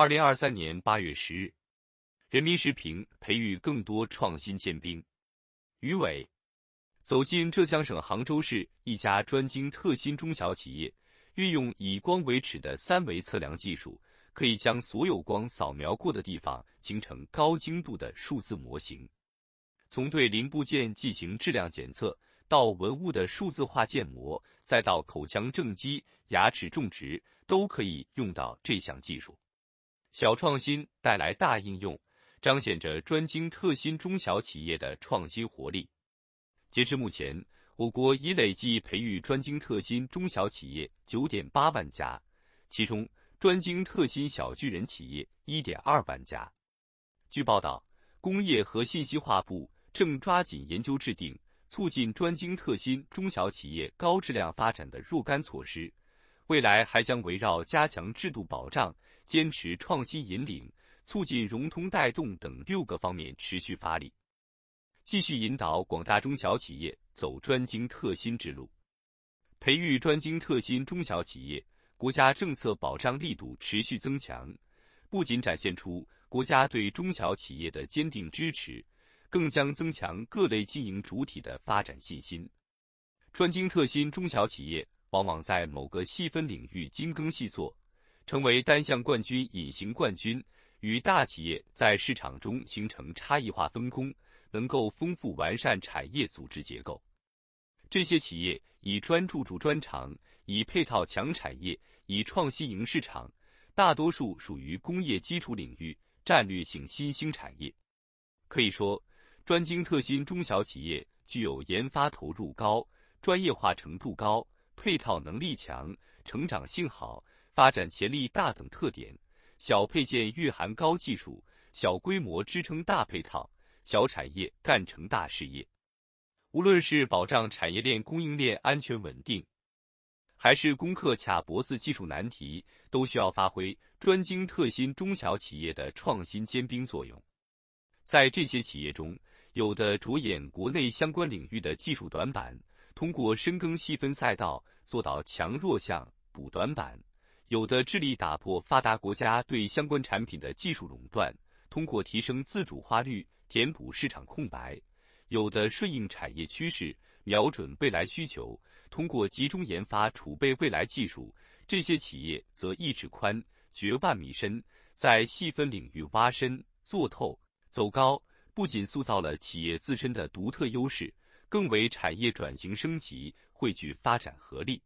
二零二三年八月十日，人民时评：培育更多创新尖兵。余伟走进浙江省杭州市一家专精特新中小企业，运用以光为尺的三维测量技术，可以将所有光扫描过的地方形成高精度的数字模型。从对零部件进行质量检测，到文物的数字化建模，再到口腔正畸、牙齿种植，都可以用到这项技术。小创新带来大应用，彰显着专精特新中小企业的创新活力。截至目前，我国已累计培育专精特新中小企业九点八万家，其中专精特新小巨人企业一点二万家。据报道，工业和信息化部。正抓紧研究制定促进专精特新中小企业高质量发展的若干措施，未来还将围绕加强制度保障、坚持创新引领、促进融通带动等六个方面持续发力，继续引导广大中小企业走专精特新之路，培育专精特新中小企业。国家政策保障力度持续增强，不仅展现出国家对中小企业的坚定支持。更将增强各类经营主体的发展信心。专精特新中小企业往往在某个细分领域精耕细作，成为单项冠军、隐形冠军，与大企业在市场中形成差异化分工，能够丰富完善产业组织结构。这些企业以专注主专长，以配套强产业，以创新赢市场，大多数属于工业基础领域战略性新兴产业。可以说。专精特新中小企业具有研发投入高、专业化程度高、配套能力强、成长性好、发展潜力大等特点。小配件蕴含高技术，小规模支撑大配套，小产业干成大事业。无论是保障产业链供应链安全稳定，还是攻克卡脖子技术难题，都需要发挥专精特新中小企业的创新尖兵作用。在这些企业中，有的着眼国内相关领域的技术短板，通过深耕细分赛道做到强弱项补短板；有的致力打破发达国家对相关产品的技术垄断，通过提升自主化率填补市场空白；有的顺应产业趋势，瞄准未来需求，通过集中研发储备未来技术。这些企业则一尺宽、掘万米深，在细分领域挖深、做透、走高。不仅塑造了企业自身的独特优势，更为产业转型升级汇聚发展合力。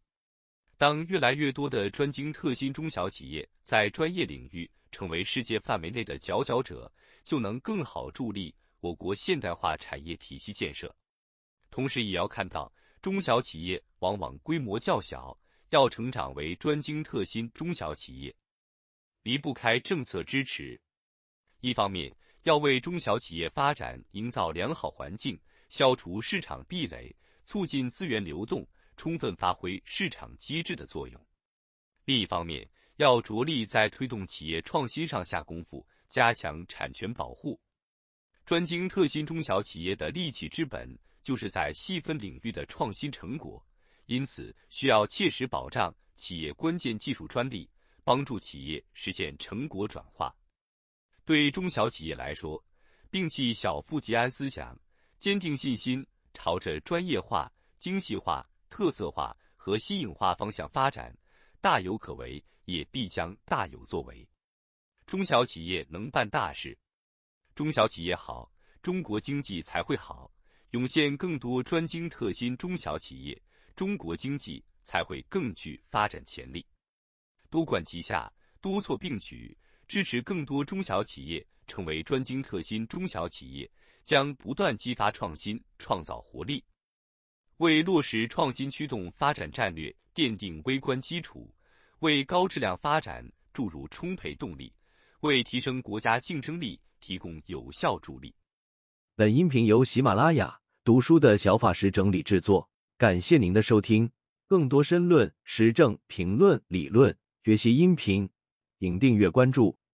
当越来越多的专精特新中小企业在专业领域成为世界范围内的佼佼者，就能更好助力我国现代化产业体系建设。同时，也要看到中小企业往往规模较小，要成长为专精特新中小企业，离不开政策支持。一方面，要为中小企业发展营造良好环境，消除市场壁垒，促进资源流动，充分发挥市场机制的作用。另一方面，要着力在推动企业创新上下功夫，加强产权保护。专精特新中小企业的利器之本，就是在细分领域的创新成果，因此需要切实保障企业关键技术专利，帮助企业实现成果转化。对中小企业来说，摒弃小富即安思想，坚定信心，朝着专业化、精细化、特色化和新颖化方向发展，大有可为，也必将大有作为。中小企业能办大事，中小企业好，中国经济才会好。涌现更多专精特新中小企业，中国经济才会更具发展潜力。多管齐下，多措并举。支持更多中小企业成为专精特新中小企业，将不断激发创新、创造活力，为落实创新驱动发展战略奠定微观基础，为高质量发展注入充沛动力，为提升国家竞争力提供有效助力。本音频由喜马拉雅读书的小法师整理制作，感谢您的收听。更多深论、时政评论、理论学习音频。请订阅关注。